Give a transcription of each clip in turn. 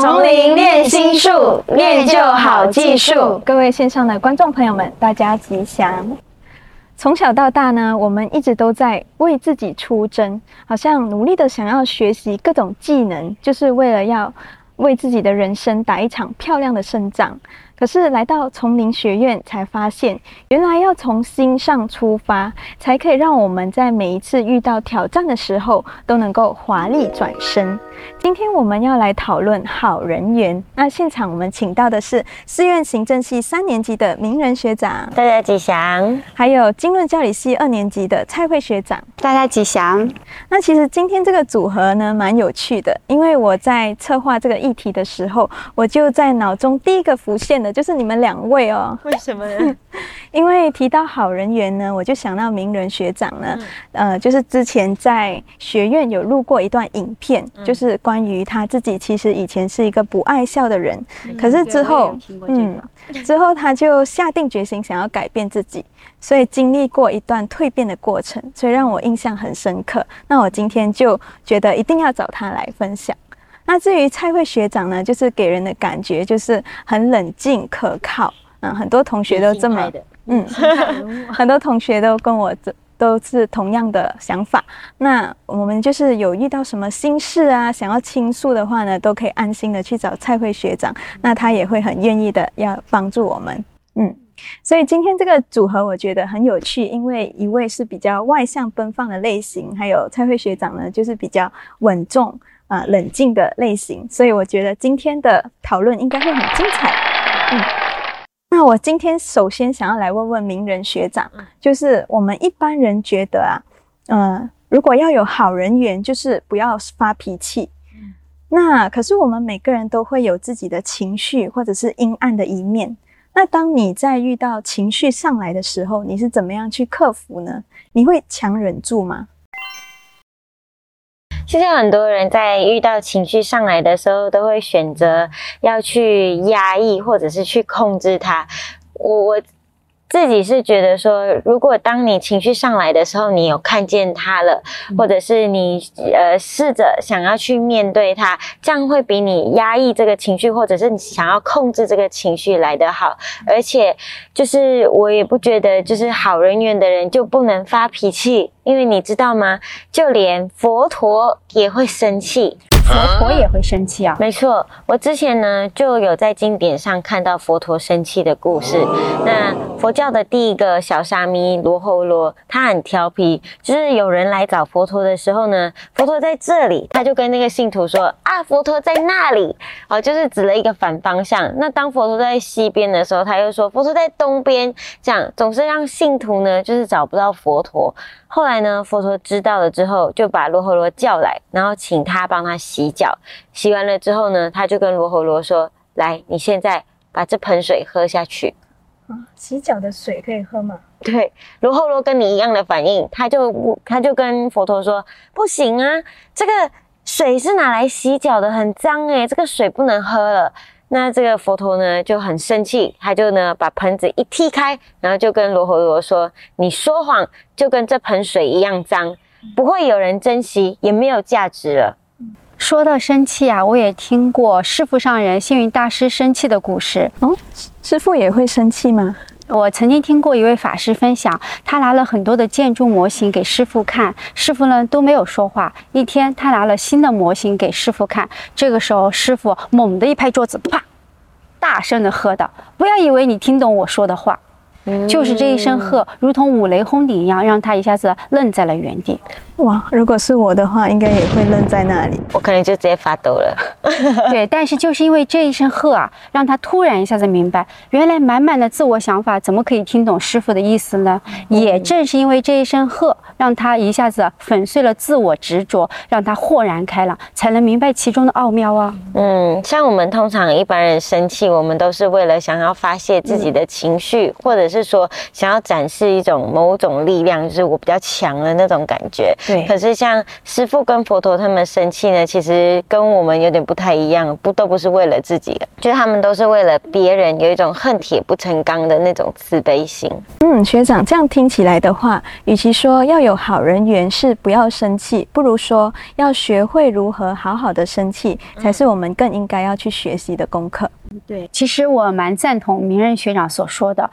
从零练心术，练就好技术。各位线上的观众朋友们，大家吉祥。从小到大呢，我们一直都在为自己出征，好像努力的想要学习各种技能，就是为了要为自己的人生打一场漂亮的胜仗。可是来到丛林学院，才发现原来要从心上出发，才可以让我们在每一次遇到挑战的时候，都能够华丽转身。今天我们要来讨论好人缘。那现场我们请到的是寺院行政系三年级的名人学长，大家吉祥；还有经论教理系二年级的蔡慧学长，大家吉祥。那其实今天这个组合呢，蛮有趣的，因为我在策划这个议题的时候，我就在脑中第一个浮现的就是你们两位哦。为什么呢？因为提到好人缘呢，我就想到名人学长呢，呃，就是之前在学院有录过一段影片，就是。是关于他自己，其实以前是一个不爱笑的人，可是之后，嗯，之后他就下定决心想要改变自己，所以经历过一段蜕变的过程，所以让我印象很深刻。那我今天就觉得一定要找他来分享。那至于蔡慧学长呢，就是给人的感觉就是很冷静可靠，嗯，很多同学都这么，嗯，很多同学都跟我这。都是同样的想法。那我们就是有遇到什么心事啊，想要倾诉的话呢，都可以安心的去找蔡慧学长，那他也会很愿意的要帮助我们。嗯，所以今天这个组合我觉得很有趣，因为一位是比较外向奔放的类型，还有蔡慧学长呢就是比较稳重啊冷静的类型，所以我觉得今天的讨论应该会很精彩。嗯。那我今天首先想要来问问名人学长，就是我们一般人觉得啊，嗯，如果要有好人缘，就是不要发脾气。那可是我们每个人都会有自己的情绪或者是阴暗的一面。那当你在遇到情绪上来的时候，你是怎么样去克服呢？你会强忍住吗？其实很多人在遇到情绪上来的时候，都会选择要去压抑，或者是去控制它。我我。自己是觉得说，如果当你情绪上来的时候，你有看见他了，或者是你呃试着想要去面对他，这样会比你压抑这个情绪，或者是你想要控制这个情绪来得好。而且，就是我也不觉得，就是好人缘的人就不能发脾气，因为你知道吗？就连佛陀也会生气。佛陀也会生气啊！没错，我之前呢就有在经典上看到佛陀生气的故事。那佛教的第一个小沙弥罗侯罗，他很调皮，就是有人来找佛陀的时候呢，佛陀在这里，他就跟那个信徒说：“啊，佛陀在那里。”哦，就是指了一个反方向。那当佛陀在西边的时候，他又说佛陀在东边，这样总是让信徒呢就是找不到佛陀。后来呢，佛陀知道了之后，就把罗侯罗叫来，然后请他帮他洗脚。洗完了之后呢，他就跟罗侯罗说：“来，你现在把这盆水喝下去。”啊，洗脚的水可以喝吗？对，罗侯罗跟你一样的反应，他就他就跟佛陀说：“不行啊，这个水是拿来洗脚的，很脏诶，这个水不能喝了。”那这个佛陀呢就很生气，他就呢把盆子一踢开，然后就跟罗侯罗说：“你说谎，就跟这盆水一样脏，不会有人珍惜，也没有价值了。”说到生气啊，我也听过师傅上人星云大师生气的故事。哦，师傅也会生气吗？我曾经听过一位法师分享，他拿了很多的建筑模型给师傅看，师傅呢都没有说话。一天，他拿了新的模型给师傅看，这个时候师傅猛地一拍桌子，啪，大声的喝道：“不要以为你听懂我说的话。”就是这一声喝，如同五雷轰顶一样，让他一下子愣在了原地。哇，如果是我的话，应该也会愣在那里，我可能就直接发抖了。对，但是就是因为这一声喝啊，让他突然一下子明白，原来满满的自我想法怎么可以听懂师傅的意思呢？也正是因为这一声喝，让他一下子粉碎了自我执着，让他豁然开朗，才能明白其中的奥妙啊。嗯，像我们通常一般人生气，我们都是为了想要发泄自己的情绪，或者是。是说想要展示一种某种力量，就是我比较强的那种感觉。对可是像师傅跟佛陀他们生气呢，其实跟我们有点不太一样，不都不是为了自己的，就是他们都是为了别人，有一种恨铁不成钢的那种慈悲心。嗯，学长，这样听起来的话，与其说要有好人缘是不要生气，不如说要学会如何好好的生气，才是我们更应该要去学习的功课。对，其实我蛮赞同明仁学长所说的。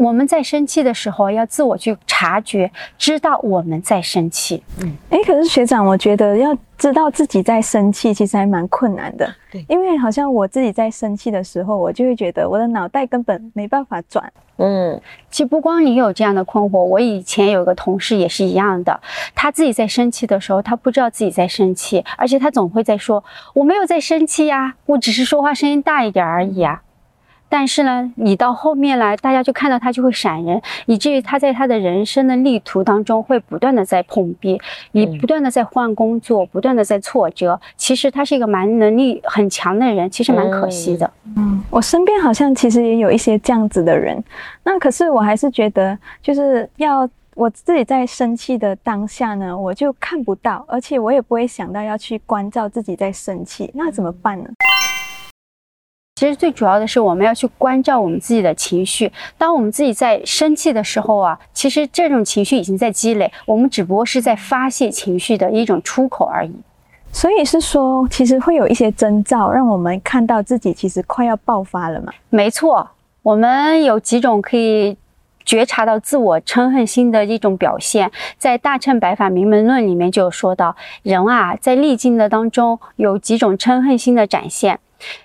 我们在生气的时候，要自我去察觉，知道我们在生气。嗯哎，可是学长，我觉得要知道自己在生气，其实还蛮困难的。对因为好像我自己在生气的时候，我就会觉得我的脑袋根本没办法转。嗯其实不光你有这样的困惑，我以前有个同事也是一样的，他自己在生气的时候，他不知道自己在生气，而且他总会在说：“我没有在生气呀，我只是说话声音大一点而已啊。”但是呢，你到后面来，大家就看到他就会闪人，以至于他在他的人生的旅途当中会不断的在碰壁，你不断的在换工作，不断的在挫折。其实他是一个蛮能力很强的人，其实蛮可惜的。嗯，我身边好像其实也有一些这样子的人，那可是我还是觉得，就是要我自己在生气的当下呢，我就看不到，而且我也不会想到要去关照自己在生气，那怎么办呢？其实最主要的是，我们要去关照我们自己的情绪。当我们自己在生气的时候啊，其实这种情绪已经在积累，我们只不过是在发泄情绪的一种出口而已。所以是说，其实会有一些征兆，让我们看到自己其实快要爆发了嘛。没错，我们有几种可以觉察到自我嗔恨心的一种表现，在《大乘白法明门论》里面就有说到，人啊在历经的当中有几种嗔恨心的展现。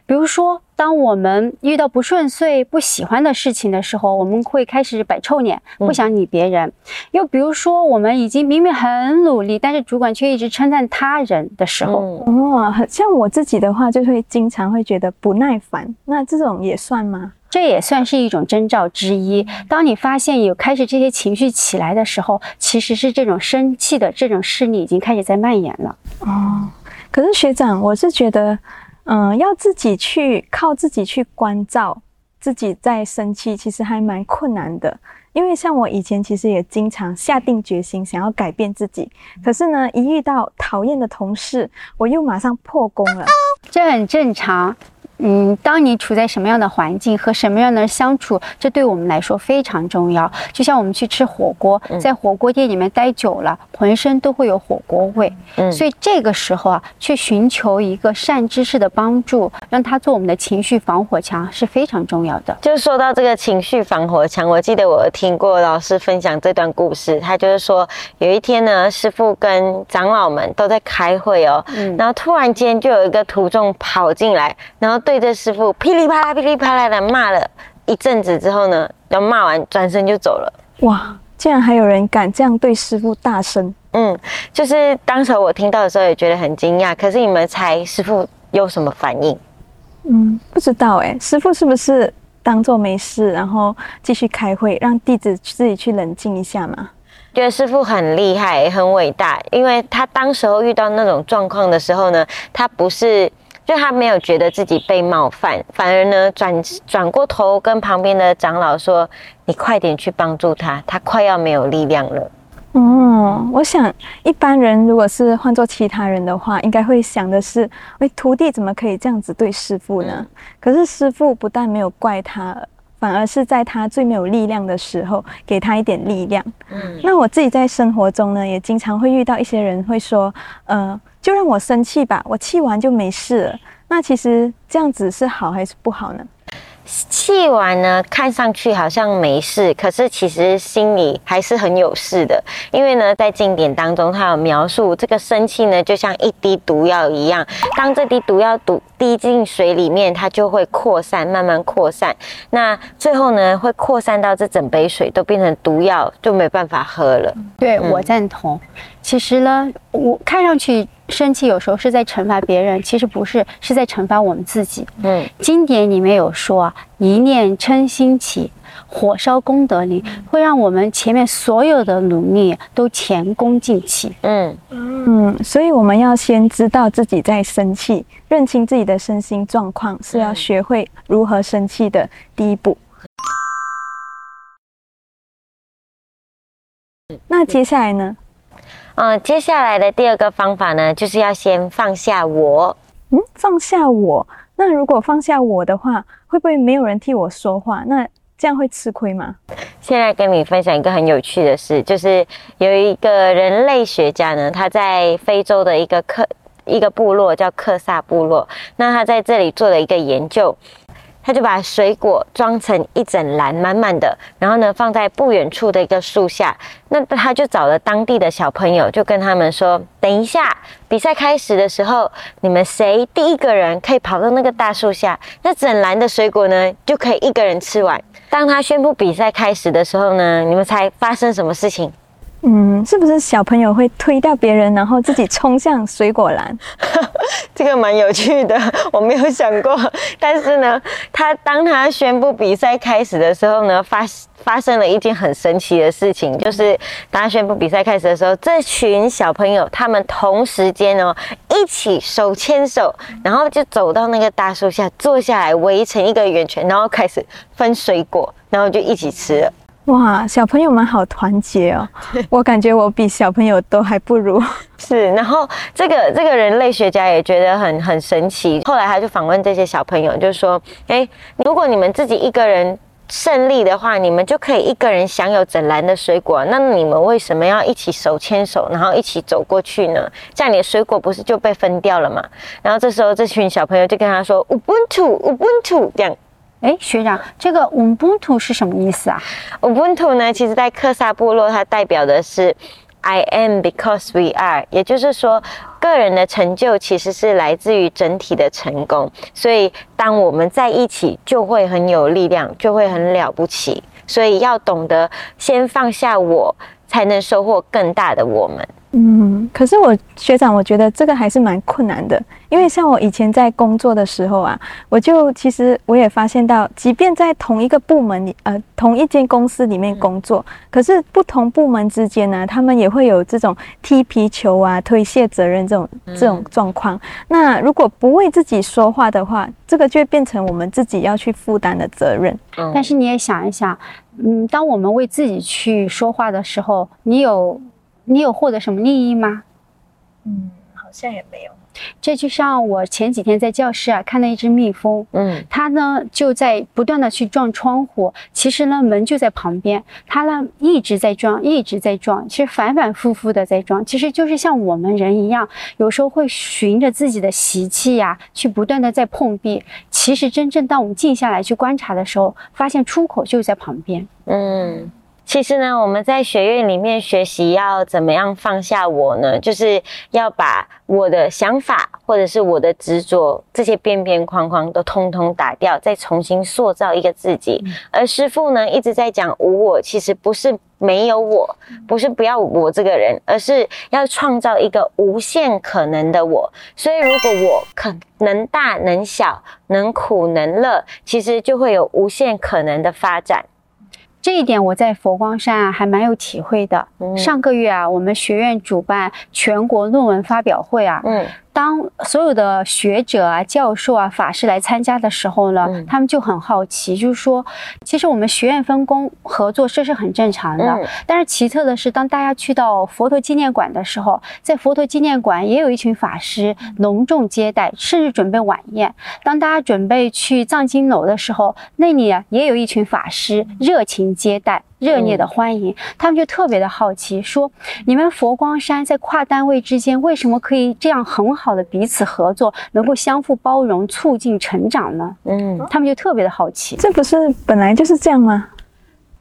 比如说，当我们遇到不顺遂、不喜欢的事情的时候，我们会开始摆臭脸，不想理别人；又比如说，我们已经明明很努力，但是主管却一直称赞他人的时候，嗯，哦，很像我自己的话，就会经常会觉得不耐烦，那这种也算吗？这也算是一种征兆之一。当你发现有开始这些情绪起来的时候，其实是这种生气的这种势力已经开始在蔓延了。哦，可是学长，我是觉得，嗯、要自己去靠自己去关照自己在生气，其实还蛮困难的。因为像我以前其实也经常下定决心想要改变自己，可是呢，一遇到讨厌的同事，我又马上破功了。这很正常。嗯，当你处在什么样的环境和什么样的人相处，这对我们来说非常重要。就像我们去吃火锅，在火锅店里面待久了，浑身都会有火锅味。嗯所以这个时候啊，去寻求一个善知识的帮助，让他做我们的情绪防火墙是非常重要的。就说到这个情绪防火墙，我记得我听过老师分享这段故事，他就是说有一天呢，师傅跟长老们都在开会哦，嗯然后突然间就有一个徒众跑进来，然后对着师傅噼里啪啦噼里啪啦的骂了一阵子之后呢，然后骂完转身就走了。哇，竟然还有人敢这样对师傅大声！嗯，就是当时我听到的时候也觉得很惊讶，可是你们猜师傅有什么反应？嗯，不知道哎，师傅是不是当做没事，然后继续开会，让弟子自己去冷静一下嘛？觉得师傅很厉害，很伟大，因为他当时候遇到那种状况的时候呢，他不是。就他没有觉得自己被冒犯，反而呢转转过头跟旁边的长老说：“你快点去帮助他，他快要没有力量了。哦，我想一般人如果是换做其他人的话，应该会想的是：喂，徒弟怎么可以这样子对师傅呢？可是师傅不但没有怪他，反而是在他最没有力量的时候给他一点力量。”嗯那我自己在生活中呢，也经常会遇到一些人会说：“呃，就让我生气吧，我气完就没事了。”那其实这样子是好还是不好呢？气完呢，看上去好像没事，可是其实心里还是很有事的。因为呢，在经典当中，它有描述这个生气呢，就像一滴毒药一样，当这滴毒药毒滴进水里面，它就会扩散，慢慢扩散。那最后呢，会扩散到这整杯水都变成毒药，就没办法喝了。对嗯我赞同。其实呢，我看上去生气有时候是在惩罚别人，其实不是，是在惩罚我们自己。嗯经典里面有说啊，一念嗔心起，火烧功德林，会让我们前面所有的努力都前功尽弃。嗯，嗯，所以我们要先知道自己在生气，认清自己的身心状况，是要学会如何生气的第一步。那接下来呢？嗯，接下来的第二个方法呢，就是要先放下我。嗯，放下我。那如果放下我的话，会不会没有人替我说话？那这样会吃亏吗？现在跟你分享一个很有趣的事，就是有一个人类学家呢，他在非洲的一个克一个部落叫克萨部落，那他在这里做了一个研究。他就把水果装成一整篮满满的，然后呢放在不远处的一个树下。那他就找了当地的小朋友，就跟他们说：“等一下，比赛开始的时候，你们谁第一个人可以跑到那个大树下，那整篮的水果呢就可以一个人吃完。”当他宣布比赛开始的时候呢，你们猜发生什么事情？嗯，是不是小朋友会推掉别人，然后自己冲向水果篮？这个蛮有趣的，我没有想过。但是呢，他当他宣布比赛开始的时候呢，发发生了一件很神奇的事情，就是当他宣布比赛开始的时候，这群小朋友他们同时间哦一起手牵手，然后就走到那个大树下坐下来，围成一个圆圈，然后开始分水果，然后就一起吃了。哇，小朋友们好团结哦！我感觉我比小朋友都还不如。是，然后这个这个人类学家也觉得很很神奇。后来他就访问这些小朋友，就说：“哎，如果你们自己一个人胜利的话，你们就可以一个人享有整篮的水果。那你们为什么要一起手牵手，然后一起走过去呢？这样你的水果不是就被分掉了吗？”然后这时候这群小朋友就跟他说：“Ubuntu，Ubuntu，这样。”哎，学长，这个 Ubuntu 是什么意思啊？Ubuntu 呢，其实在克萨部落，它代表的是 I am because we are，也就是说，个人的成就其实是来自于整体的成功。所以，当我们在一起，就会很有力量，就会很了不起。所以，要懂得先放下我，才能收获更大的我们。嗯，可是我学长，我觉得这个还是蛮困难的，因为像我以前在工作的时候啊，我就其实我也发现到，即便在同一个部门里，呃，同一间公司里面工作，可是不同部门之间呢，他们也会有这种踢皮球啊、推卸责任这种这种状况。那如果不为自己说话的话，这个就会变成我们自己要去负担的责任。但是你也想一想，嗯，当我们为自己去说话的时候，你有。你有获得什么利益吗？嗯，好像也没有。这就像我前几天在教室啊看到一只蜜蜂，嗯，它呢就在不断的去撞窗户，其实呢门就在旁边，它呢一直在撞，一直在撞，其实反反复复的在撞，其实就是像我们人一样，有时候会循着自己的习气呀，去不断的在碰壁。其实真正当我们静下来去观察的时候，发现出口就在旁边，嗯。其实呢，我们在学院里面学习要怎么样放下我呢？就是要把我的想法或者是我的执着这些边边框框都通通打掉，再重新塑造一个自己。而师傅呢一直在讲无我，其实不是没有我，不是不要我这个人，而是要创造一个无限可能的我。所以如果我可能大能小，能苦能乐，其实就会有无限可能的发展。这一点我在佛光山啊还蛮有体会的。上个月啊，我们学院主办全国论文发表会啊。嗯。当所有的学者啊、教授啊、法师来参加的时候呢，他们就很好奇，就是说，其实我们学院分工合作这是很正常的。但是奇特的是，当大家去到佛陀纪念馆的时候，在佛陀纪念馆也有一群法师隆重接待，甚至准备晚宴。当大家准备去藏经楼的时候，那里啊也有一群法师热情接待。热烈的欢迎，他们就特别的好奇，说：“你们佛光山在跨单位之间为什么可以这样很好的彼此合作，能够相互包容，促进成长呢？”嗯，他们就特别的好奇，这不是本来就是这样吗？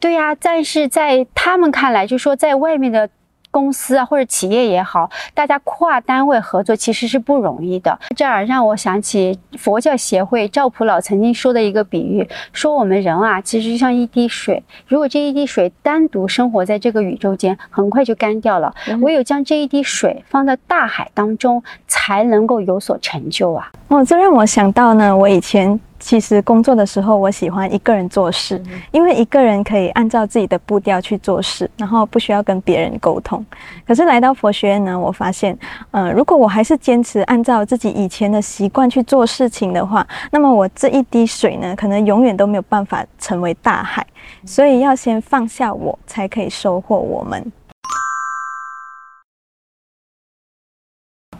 对呀，但是在他们看来，就说在外面的。公司啊，或者企业也好，大家跨单位合作其实是不容易的。这儿让我想起佛教协会赵普老曾经说的一个比喻，说我们人啊，其实就像一滴水，如果这一滴水单独生活在这个宇宙间，很快就干掉了。唯有将这一滴水放在大海当中，才能够有所成就啊！哦，这让我想到呢，我以前。其实工作的时候，我喜欢一个人做事，因为一个人可以按照自己的步调去做事，然后不需要跟别人沟通。可是来到佛学院呢，我发现，呃，如果我还是坚持按照自己以前的习惯去做事情的话，那么我这一滴水呢，可能永远都没有办法成为大海。所以要先放下我，才可以收获我们。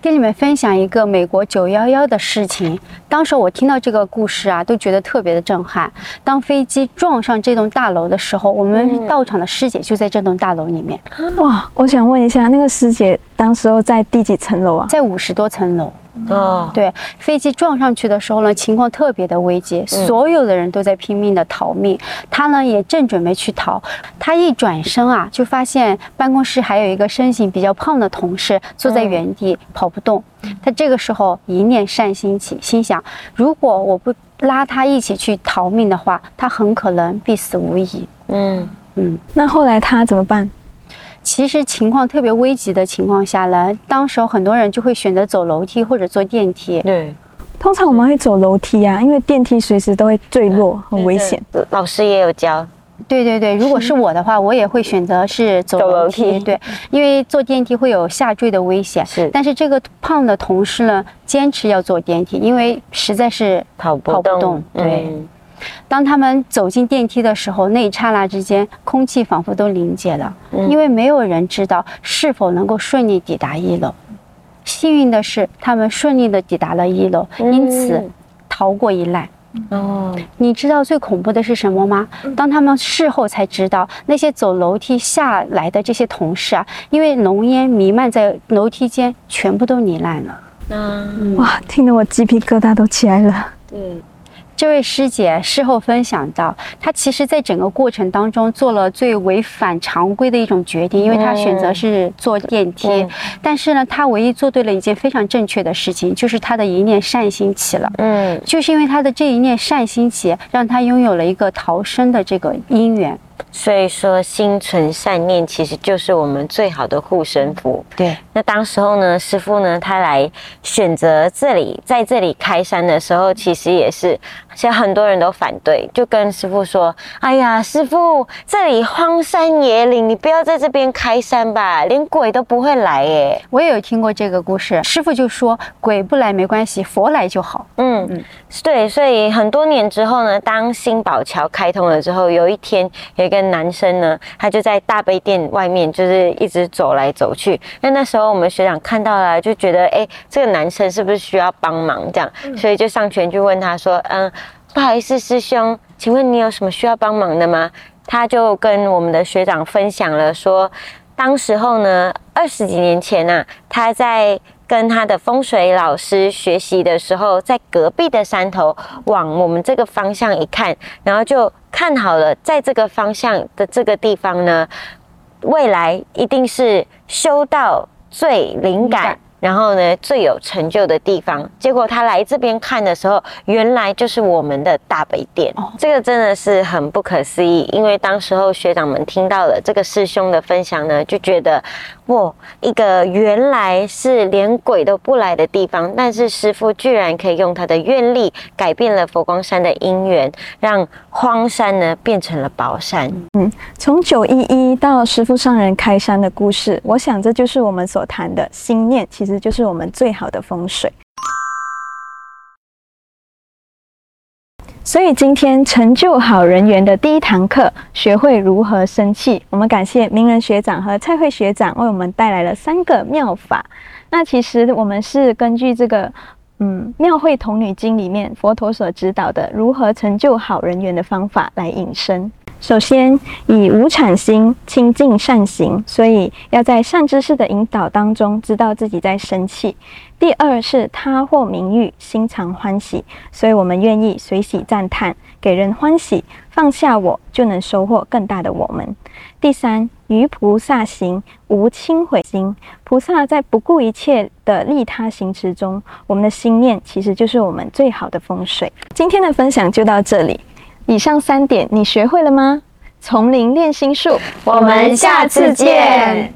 跟你们分享一个美国九幺幺的事情。当时我听到这个故事啊，都觉得特别的震撼。当飞机撞上这栋大楼的时候，我们到场的师姐就在这栋大楼里面，哇，我想问一下，那个师姐当时候在第几层楼啊？在五十多层楼。哦，对，飞机撞上去的时候呢，情况特别的危急，所有的人都在拼命的逃命。他呢也正准备去逃，他一转身啊，就发现办公室还有一个身形比较胖的同事坐在原地跑不动。他这个时候一念善心起，心想：如果我不拉他一起去逃命的话，他很可能必死无疑。嗯嗯，那后来他怎么办？其实情况特别危急的情况下呢，当时候很多人就会选择走楼梯或者坐电梯。对，通常我们会走楼梯啊，因为电梯随时都会坠落，很危险。老师也有教。对对对，如果是我的话，我也会选择是走走楼楼梯。对，因为坐电梯会有下坠的危险。是但是这个胖的同事呢，坚持要坐电梯，因为实在是跑不跑不动，动对嗯当他们走进电梯的时候，那一刹那之间，空气仿佛都凝结了，嗯因为没有人知道是否能够顺利抵达一楼。幸运的是，他们顺利的抵达了一楼，因此嗯逃过一难。哦，你知道最恐怖的是什么吗？当他们事后才知道，那些走楼梯下来的这些同事啊，因为浓烟弥漫在楼梯间，全部都罹难了。嗯哇，听得我鸡皮疙瘩都起来了。对，这位师姐事后分享到，她其实在整个过程当中做了最违反常规的一种决定，因为她选择是坐电梯。嗯但是呢，她唯一做对了一件非常正确的事情，就是她的一念善心起了。嗯，就是因为她的这一念善心起，让她拥有了一个逃生的这个因缘。所以说心存善念其实就是我们最好的护身符。对，那当时候呢，师傅呢，他来选择这里，在这里开山的时候，其实也是，其实很多人都反对，就跟师傅说：“哎呀，师傅，这里荒山野岭，你不要在这边开山吧，连鬼都不会来耶。我也有听过这个故事，师傅就说鬼不来没关系，佛来就好。”嗯，对，所以很多年之后呢，当新宝桥开通了之后，有一天有一个男生呢，他就在大悲殿外面，就是一直走来走去。那那时候我们学长看到了，就觉得，哎，这个男生是不是需要帮忙？这样，所以就上前去问他说，嗯，不好意思，师兄，请问你有什么需要帮忙的吗？他就跟我们的学长分享了说，当时候呢，二十几年前呢、他在跟他的风水老师学习的时候，在隔壁的山头往我们这个方向一看，然后就看好了，在这个方向的这个地方呢，未来一定是修道最灵感。然后呢，最有成就的地方，结果他来这边看的时候，原来就是我们的大北殿。哦这个真的是很不可思议，因为当时候学长们听到了这个师兄的分享呢，就觉得哇，一个原来是连鬼都不来的地方，但是师傅居然可以用他的愿力改变了佛光山的因缘，让荒山呢变成了宝山。嗯从九一一到师傅上人开山的故事，我想这就是我们所谈的心念，其实就是我们最好的风水。所以今天成就好人缘的第一堂课，学会如何生气。我们感谢名人学长和蔡慧学长为我们带来了三个妙法。那其实我们是根据这个。嗯，《庙会童女经》里面佛陀所指导的如何成就好人缘的方法来引申。首先，以无产心亲近善行，所以要在善知识的引导当中，知道自己在生气。第二是他或名誉，心常欢喜，所以我们愿意随喜赞叹，给人欢喜，放下我，就能收获更大的我们。第三，于菩萨行无轻毁心。菩萨在不顾一切的利他行持中，我们的心念其实就是我们最好的风水。今天的分享就到这里，以上三点你学会了吗？丛林练心术，我们下次见。